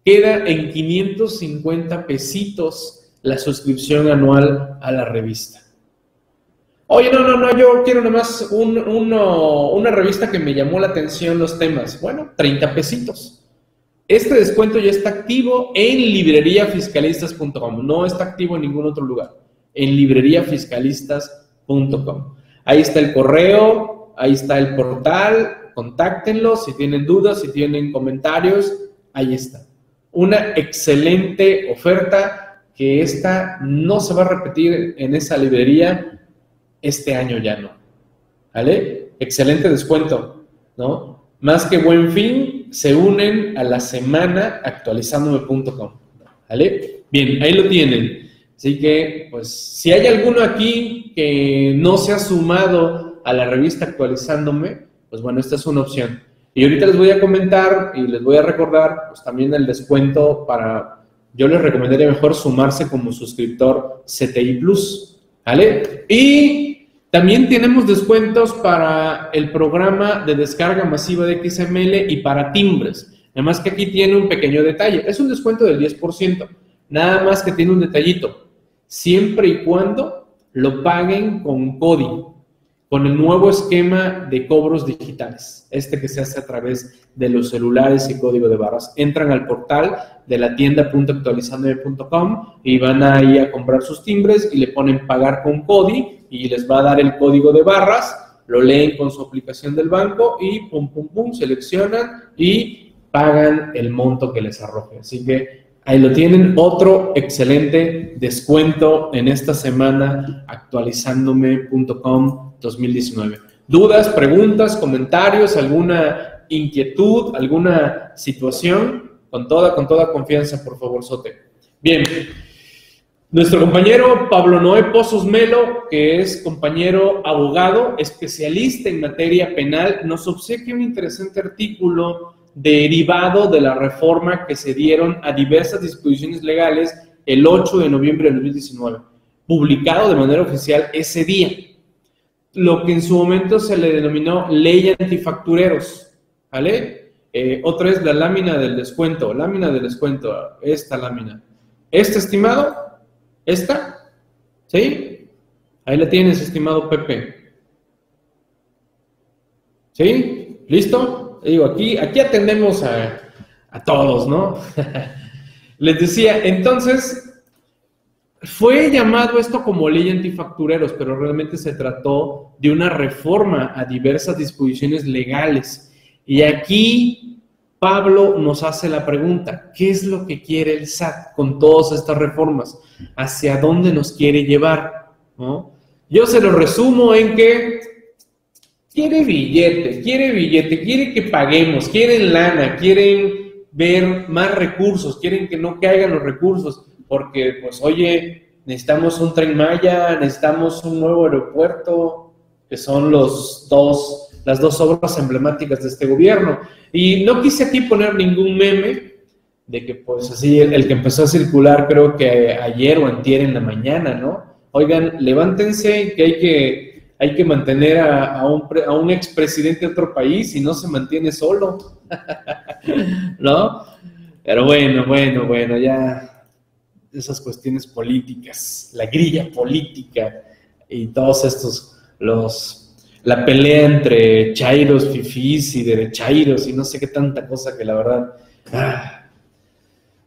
queda en 550 pesitos la suscripción anual a la revista. Oye, no, no, no, yo quiero nomás un, una revista que me llamó la atención los temas. Bueno, 30 pesitos. Este descuento ya está activo en libreriafiscalistas.com, no está activo en ningún otro lugar, en libreriafiscalistas.com. Ahí está el correo, ahí está el portal, contáctenlos si tienen dudas, si tienen comentarios, ahí está. Una excelente oferta que esta no se va a repetir en esa librería este año ya no. ¿Vale? Excelente descuento, ¿no? Más que buen fin, se unen a la semana actualizándome.com. ¿Vale? Bien, ahí lo tienen. Así que, pues, si hay alguno aquí que no se ha sumado a la revista actualizándome, pues bueno, esta es una opción. Y ahorita les voy a comentar y les voy a recordar, pues también el descuento para, yo les recomendaría mejor sumarse como suscriptor CTI Plus, ¿vale? Y también tenemos descuentos para el programa de descarga masiva de XML y para timbres. Además que aquí tiene un pequeño detalle. Es un descuento del 10%. Nada más que tiene un detallito. Siempre y cuando lo paguen con CODI, con el nuevo esquema de cobros digitales. Este que se hace a través de los celulares y código de barras. Entran al portal de la tienda.actualizandome.com y van ahí a comprar sus timbres y le ponen pagar con CODI y les va a dar el código de barras, lo leen con su aplicación del banco y pum, pum, pum, seleccionan y pagan el monto que les arroje. Así que ahí lo tienen, otro excelente descuento en esta semana actualizándome.com 2019. ¿Dudas, preguntas, comentarios, alguna inquietud, alguna situación? Con toda, con toda confianza, por favor, Sote. Bien. Nuestro compañero Pablo Noé Pozos Melo, que es compañero abogado, especialista en materia penal, nos obsequia un interesante artículo derivado de la reforma que se dieron a diversas disposiciones legales el 8 de noviembre de 2019, publicado de manera oficial ese día, lo que en su momento se le denominó ley antifactureros, ¿vale? Eh, otra es la lámina del descuento, lámina del descuento, esta lámina. Este estimado ¿Esta? ¿Sí? Ahí la tienes, estimado Pepe. ¿Sí? ¿Listo? Digo, aquí, aquí atendemos a, a todos, ¿no? Les decía, entonces, fue llamado esto como ley antifactureros, pero realmente se trató de una reforma a diversas disposiciones legales. Y aquí Pablo nos hace la pregunta, ¿qué es lo que quiere el SAT con todas estas reformas? ¿Hacia dónde nos quiere llevar? Yo se lo resumo en que quiere billete, quiere billete, quiere que paguemos, quieren lana, quieren ver más recursos, quieren que no caigan los recursos, porque pues oye, necesitamos un tren Maya, necesitamos un nuevo aeropuerto, que son los dos las dos obras emblemáticas de este gobierno. Y no quise aquí poner ningún meme de que pues así el, que empezó a circular creo que ayer o antier en la mañana, ¿no? Oigan, levántense que hay que, hay que mantener a, un, a un expresidente de otro país y no se mantiene solo, ¿no? Pero bueno, bueno, bueno, ya esas cuestiones políticas, la grilla política y todos estos, los la pelea entre chairos, fifís y derechairos y no sé qué tanta cosa que la verdad, ah,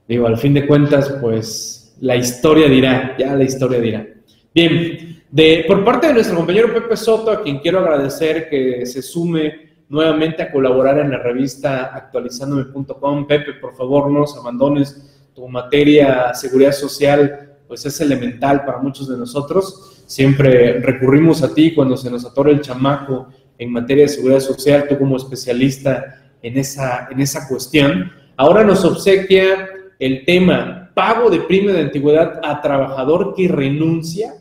digo, al fin de cuentas, pues la historia dirá, ya la historia dirá. Bien, por parte de nuestro compañero Pepe Soto, a quien quiero agradecer que se sume nuevamente a colaborar en la revista actualizándome.com. Pepe, por favor, no nos abandones. Tu materia seguridad social, pues es elemental para muchos de nosotros. Siempre recurrimos a ti cuando se nos atora el chamaco en materia de seguridad social, tú como especialista en esa, en esa cuestión. Ahora nos obsequia el tema pago de prima de antigüedad a trabajador que renuncia.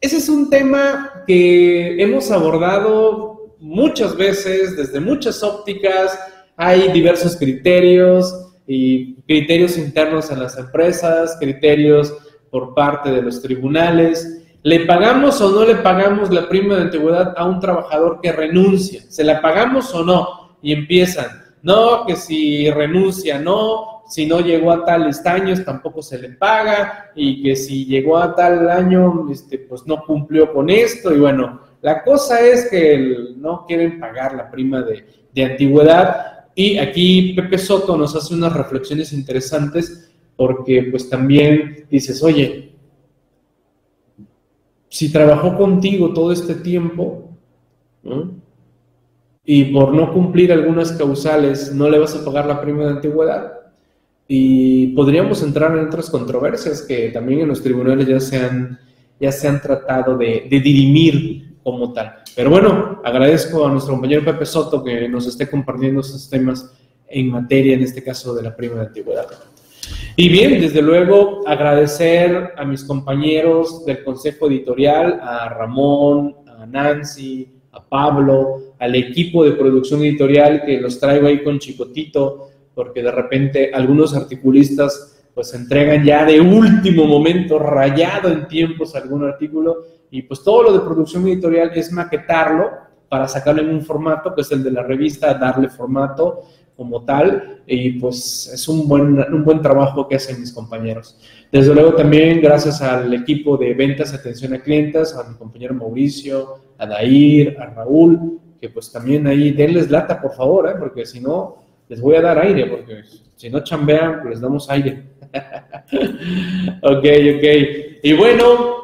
Ese es un tema que hemos abordado muchas veces, desde muchas ópticas. Hay diversos criterios y criterios internos en las empresas, criterios por parte de los tribunales. ¿Le pagamos o no le pagamos la prima de antigüedad a un trabajador que renuncia? ¿Se la pagamos o no? Y empiezan, no, que si renuncia, no, si no llegó a tales años tampoco se le paga y que si llegó a tal año, este, pues no cumplió con esto y bueno, la cosa es que no quieren pagar la prima de, de antigüedad y aquí Pepe Soto nos hace unas reflexiones interesantes porque pues también dices, oye, si trabajó contigo todo este tiempo, y por no cumplir algunas causales no le vas a pagar la prima de antigüedad, y podríamos entrar en otras controversias que también en los tribunales ya se han, ya se han tratado de, de dirimir como tal. Pero bueno, agradezco a nuestro compañero Pepe Soto que nos esté compartiendo esos temas en materia, en este caso de la prima de antigüedad. Y bien, desde luego agradecer a mis compañeros del Consejo Editorial, a Ramón, a Nancy, a Pablo, al equipo de producción editorial que los traigo ahí con Chicotito, porque de repente algunos articulistas pues entregan ya de último momento, rayado en tiempos algún artículo, y pues todo lo de producción editorial es maquetarlo para sacarlo en un formato, que es el de la revista, darle formato como tal, y pues es un buen, un buen trabajo que hacen mis compañeros. Desde luego también gracias al equipo de ventas, atención a clientes, a mi compañero Mauricio, a Dair, a Raúl, que pues también ahí denles lata, por favor, ¿eh? porque si no, les voy a dar aire, porque si no chambean, pues les damos aire. ok, ok. Y bueno,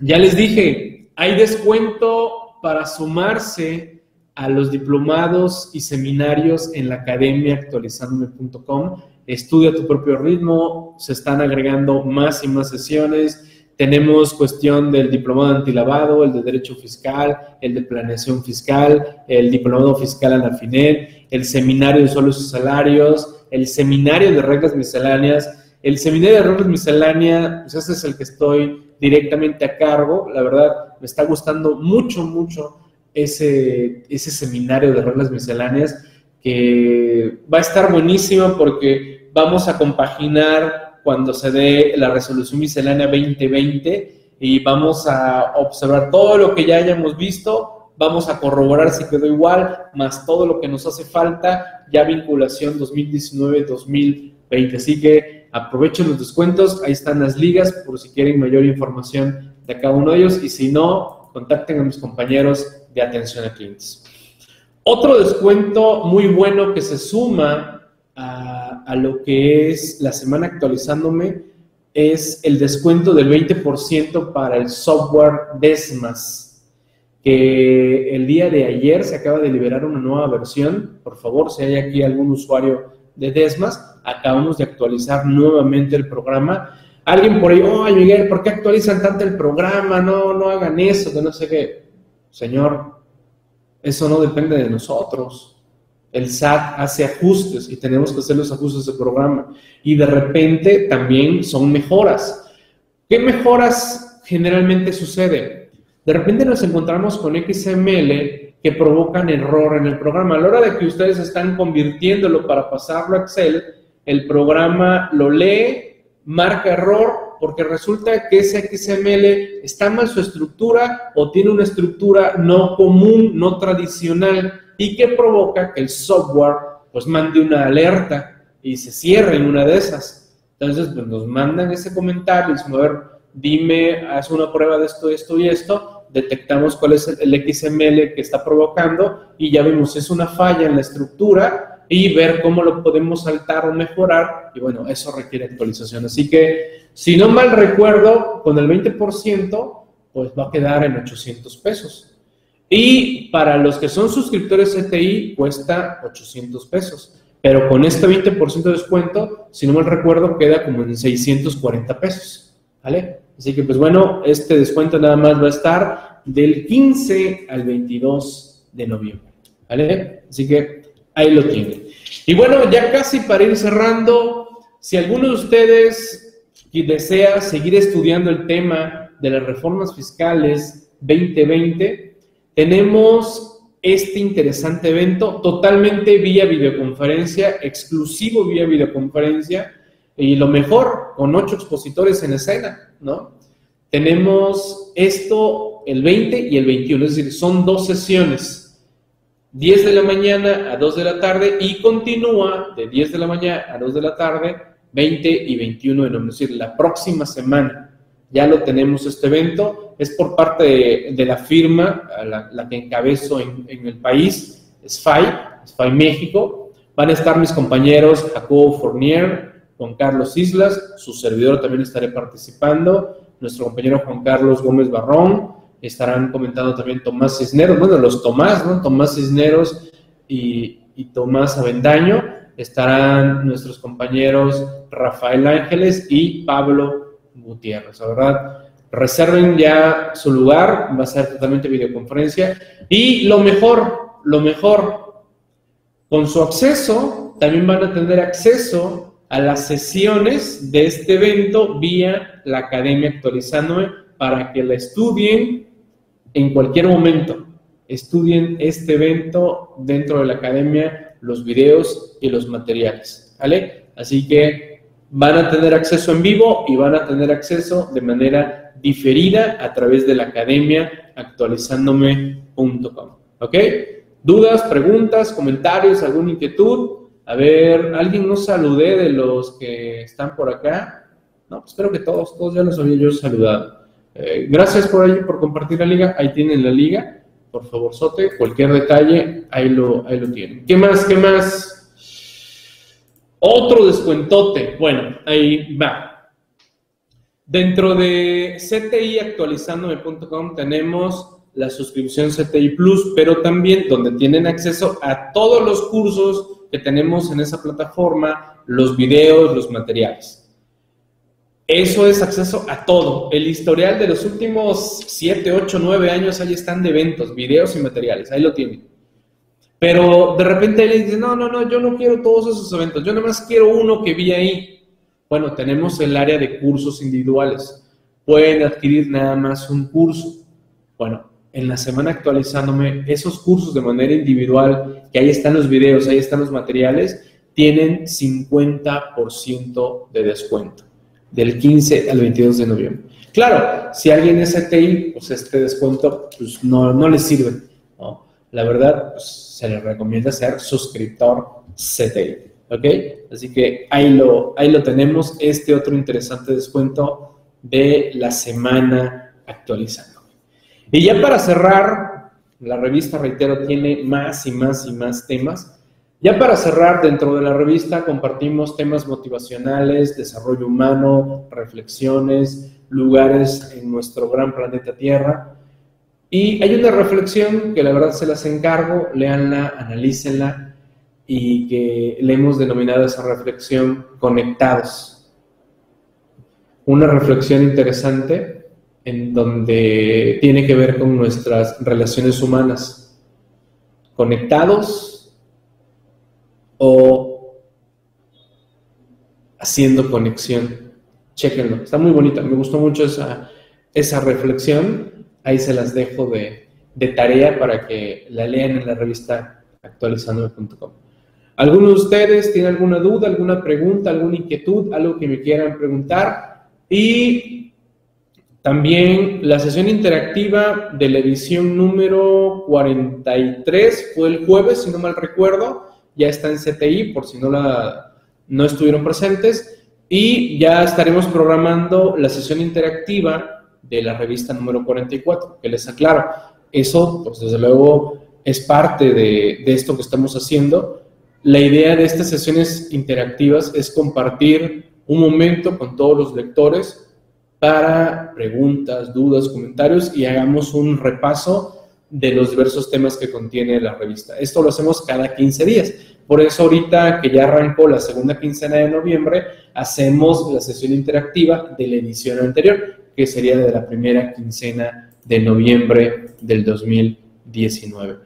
ya les dije, hay descuento para sumarse a los diplomados y seminarios en la academia actualizandome.com. Estudia tu propio ritmo, se están agregando más y más sesiones. Tenemos cuestión del diplomado antilavado, el de derecho fiscal, el de planeación fiscal, el diplomado fiscal Anafinet, el seminario de suelos y salarios, el seminario de reglas misceláneas. El seminario de reglas misceláneas, pues ese es el que estoy directamente a cargo. La verdad, me está gustando mucho, mucho ese, ese seminario de reglas misceláneas que va a estar buenísimo porque vamos a compaginar cuando se dé la resolución miscelánea 2020 y vamos a observar todo lo que ya hayamos visto, vamos a corroborar si quedó igual, más todo lo que nos hace falta, ya vinculación 2019-2020. Así que aprovechen los descuentos, ahí están las ligas por si quieren mayor información de cada uno de ellos y si no, contacten a mis compañeros de atención a clientes. Otro descuento muy bueno que se suma a, lo que es la semana actualizándome es el descuento del 20% para el software Desmas, que el día de ayer se acaba de liberar una nueva versión. Por favor, si hay aquí algún usuario de Desmas, acabamos de actualizar nuevamente el programa. Alguien por ahí, oh, Miguel, ¿por qué actualizan tanto el programa? No, no hagan eso, que no sé qué. Señor, eso no depende de nosotros. El SAT hace ajustes y tenemos que hacer los ajustes del programa. Y de repente también son mejoras. ¿Qué mejoras generalmente suceden? De repente nos encontramos con XML que provocan error en el programa. A la hora de que ustedes están convirtiéndolo para pasarlo a Excel, el programa lo lee, marca error porque resulta que ese XML está mal su estructura o tiene una estructura no común, no tradicional, y que provoca que el software pues mande una alerta y se cierre en una de esas. Entonces, pues nos mandan ese comentario dicen, a ver, dime, haz una prueba de esto, esto y esto, detectamos cuál es el XML que está provocando y ya vemos, es una falla en la estructura y ver cómo lo podemos saltar o mejorar. Y bueno, eso requiere actualización. Así que, si no mal recuerdo, con el 20%, pues va a quedar en 800 pesos. Y para los que son suscriptores CTI, cuesta 800 pesos. Pero con este 20% de descuento, si no mal recuerdo, queda como en 640 pesos. ¿Vale? Así que, pues bueno, este descuento nada más va a estar del 15 al 22 de noviembre. ¿Vale? Así que ahí lo tienen. Y bueno, ya casi para ir cerrando, si alguno de ustedes desea seguir estudiando el tema de las reformas fiscales 2020, tenemos este interesante evento totalmente vía videoconferencia, exclusivo vía videoconferencia, y lo mejor, con ocho expositores en escena, ¿no? Tenemos esto el 20 y el 21, es decir, son dos sesiones, 10 de la mañana a 2 de la tarde y continúa de 10 de la mañana a 2 de la tarde, 20 y 21 de noviembre, es decir, la próxima semana. Ya lo tenemos este evento, es por parte de, la firma, la, la, que encabezo en, el país, SFI, SFI México, van a estar mis compañeros Jacobo Fournier, Juan Carlos Islas, su servidor también estaré participando, nuestro compañero Juan Carlos Gómez Barrón, estarán comentando también Tomás Cisneros, bueno, los Tomás, ¿no? Tomás Cisneros y, Tomás Avendaño, estarán nuestros compañeros Rafael Ángeles y Pablo Gutiérrez, verdad. Reserven ya su lugar, va a ser totalmente videoconferencia. Y lo mejor, lo mejor, con su acceso, también van a tener acceso a las sesiones de este evento vía la Academia Actualizándome para que la estudien en cualquier momento. Estudien este evento dentro de la Academia, los videos y los materiales. ¿Vale? Así que van a tener acceso en vivo y van a tener acceso de manera diferida a través de la Academia actualizándome.com. ¿Ok? ¿Dudas, preguntas, comentarios, alguna inquietud? A ver, ¿alguien no saludé de los que están por acá? No, pues espero que todos, todos ya los había yo saludado. Eh, gracias por ahí, por compartir la liga. Ahí tienen la liga. Por favor, Sote, cualquier detalle, ahí lo, ahí lo tienen. ¿Qué más? ¿Qué más? Otro descuentote. Bueno, ahí va. Dentro de ctiactualizandome.com tenemos la suscripción CTI Plus, pero también donde tienen acceso a todos los cursos que tenemos en esa plataforma, los videos, los materiales. Eso es acceso a todo. El historial de los últimos 7, 8, 9 años, ahí están de eventos, videos y materiales, ahí lo tienen. Pero de repente le dice, no, no, no, yo no quiero todos esos eventos, yo nada más quiero uno que vi ahí. Bueno, tenemos el área de cursos individuales. Pueden adquirir nada más un curso. Bueno, en la semana actualizándome esos cursos de manera individual, que ahí están los videos, ahí están los materiales, tienen 50% de descuento, del 15 al 22 de noviembre. Claro, si alguien es CTI, pues este descuento pues no, no le sirve. La verdad, pues, se le recomienda ser suscriptor CTI. ¿Ok? Así que ahí lo, ahí lo tenemos, este otro interesante descuento de la semana actualizando. Y ya para cerrar, la revista, reitero, tiene más y más y más temas. Ya para cerrar, dentro de la revista compartimos temas motivacionales, desarrollo humano, reflexiones, lugares en nuestro gran planeta Tierra. Y hay una reflexión que la verdad se las encargo, léanla, analícenla y que le hemos denominado esa reflexión conectados. Una reflexión interesante en donde tiene que ver con nuestras relaciones humanas, conectados o haciendo conexión. Chequenlo, está muy bonita, me gustó mucho esa, esa reflexión, ahí se las dejo de, tarea para que la lean en la revista actualizandome.com. ¿Alguno de ustedes tiene alguna duda, alguna pregunta, alguna inquietud, algo que me quieran preguntar? Y también la sesión interactiva de la edición número 43 fue el jueves, si no mal recuerdo. Ya está en CTI, por si no, la, no estuvieron presentes. Y ya estaremos programando la sesión interactiva de la revista número 44, que les aclaro. Eso, pues desde luego, es parte de, de esto que estamos haciendo. La idea de estas sesiones interactivas es compartir un momento con todos los lectores para preguntas, dudas, comentarios y hagamos un repaso de los diversos temas que contiene la revista. Esto lo hacemos cada 15 días. Por eso ahorita que ya arrancó la segunda quincena de noviembre, hacemos la sesión interactiva de la edición anterior, que sería de la primera quincena de noviembre del 2019.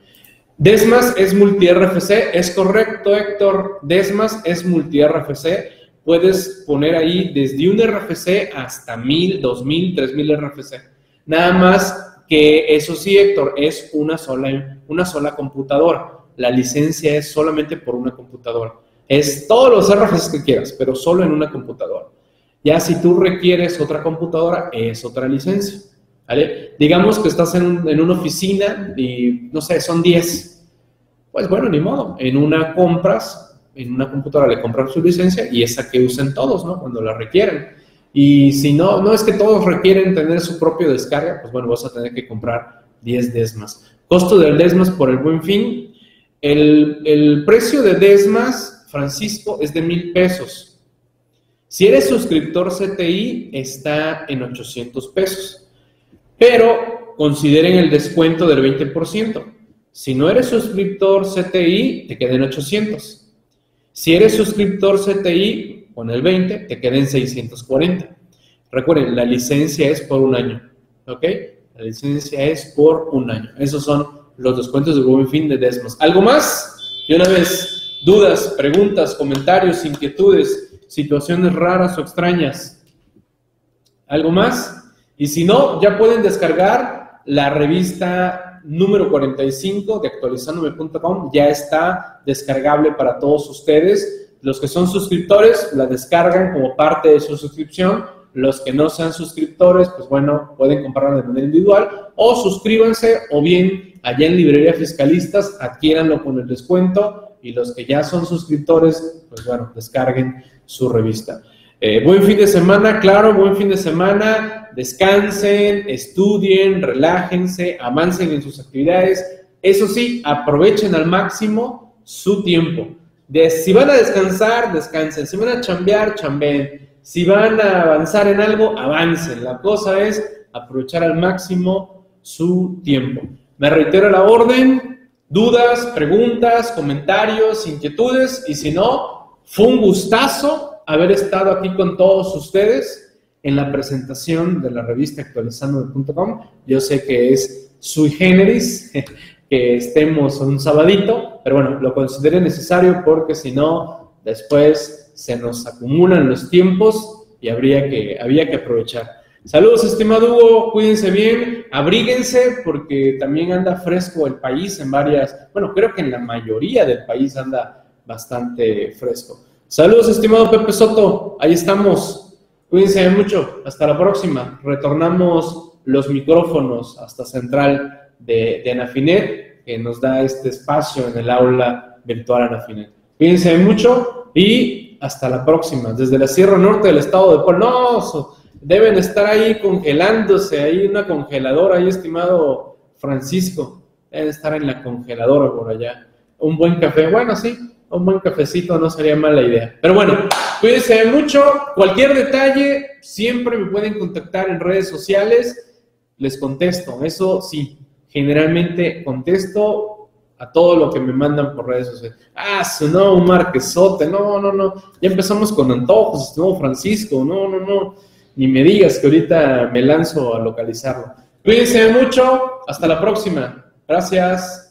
Desmas es multi-RFC, es correcto Héctor, Desmas es multi-RFC, puedes poner ahí desde un RFC hasta 1000, 2000, 3000 RFC. Nada más que eso sí, Héctor, es una sola, una sola computadora. La licencia es solamente por una computadora. Es todos los RFCs que quieras, pero solo en una computadora. Ya si tú requieres otra computadora, es otra licencia. ¿vale? Digamos que estás en, en una oficina y, no sé, son 10. Pues bueno, ni modo. En una compras, en una computadora le compras su licencia y esa que usen todos, ¿no? Cuando la requieren. Y si no, no es que todos requieren tener su propio descarga, pues bueno, vas a tener que comprar 10 Desmas. Costo del Desmas por el buen fin. El, precio de Desmas, Francisco, es de mil pesos. Si eres suscriptor CTI, está en 800 pesos. Pero consideren el descuento del 20%. Si no eres suscriptor CTI, te queden 800. Si eres suscriptor CTI, con el 20 te queden 640. Recuerden, la licencia es por un año, ¿ok? La licencia es por un año. Esos son los descuentos de buen fin de Desmos. ¿Algo más? Y una vez, dudas, preguntas, comentarios, inquietudes, situaciones raras o extrañas. ¿Algo más? Y si no, ya pueden descargar la revista número 45 de actualizandome.com. Ya está descargable para todos ustedes los que son suscriptores la descargan como parte de su suscripción. Los que no sean suscriptores, pues bueno, pueden comprarla de manera individual o suscríbanse o bien allá en Librería Fiscalistas adquiéranlo con el descuento y los que ya son suscriptores, pues bueno, descarguen su revista. Eh, buen fin de semana, claro, buen fin de semana. Descansen, estudien, relájense, avancen en sus actividades. Eso sí, aprovechen al máximo su tiempo si van a descansar, descansen. Si van a chambear, chambeen. Si van a avanzar en algo, avancen. La cosa es aprovechar al máximo su tiempo. Me reitero la orden, dudas, preguntas, comentarios, inquietudes. Y si no, fue un gustazo haber estado aquí con todos ustedes en la presentación de la revista actualizando.com. Yo sé que es sui generis, que estemos un sabadito, pero bueno, lo consideré necesario porque si no, después se nos acumulan los tiempos y habría que, había que aprovechar. Saludos, estimado Hugo, cuídense bien, abríguense porque también anda fresco el país en varias, bueno, creo que en la mayoría del país anda bastante fresco. Saludos, estimado Pepe Soto, ahí estamos. Cuídense mucho, hasta la próxima. Retornamos los micrófonos hasta Central de, Anafinet, que nos da este espacio en el aula virtual Anafinet. Cuídense mucho y hasta la próxima. Desde la Sierra Norte del estado de Puebla. Deben estar ahí congelándose, ahí una congeladora, ahí estimado Francisco. Deben estar en la congeladora por allá. Un buen café, bueno, sí, un buen cafecito no sería mala idea. Pero bueno, cuídense mucho. Cualquier detalle, siempre me pueden contactar en redes sociales. Les contesto, eso sí, generalmente contesto a todo lo que me mandan por redes sociales. Ah, no, un marquesote, no, no, no. Ya empezamos con antojos, no, Francisco, no, no, no. Ni me digas que ahorita me lanzo a localizarlo. Cuídense mucho, hasta la próxima. Gracias.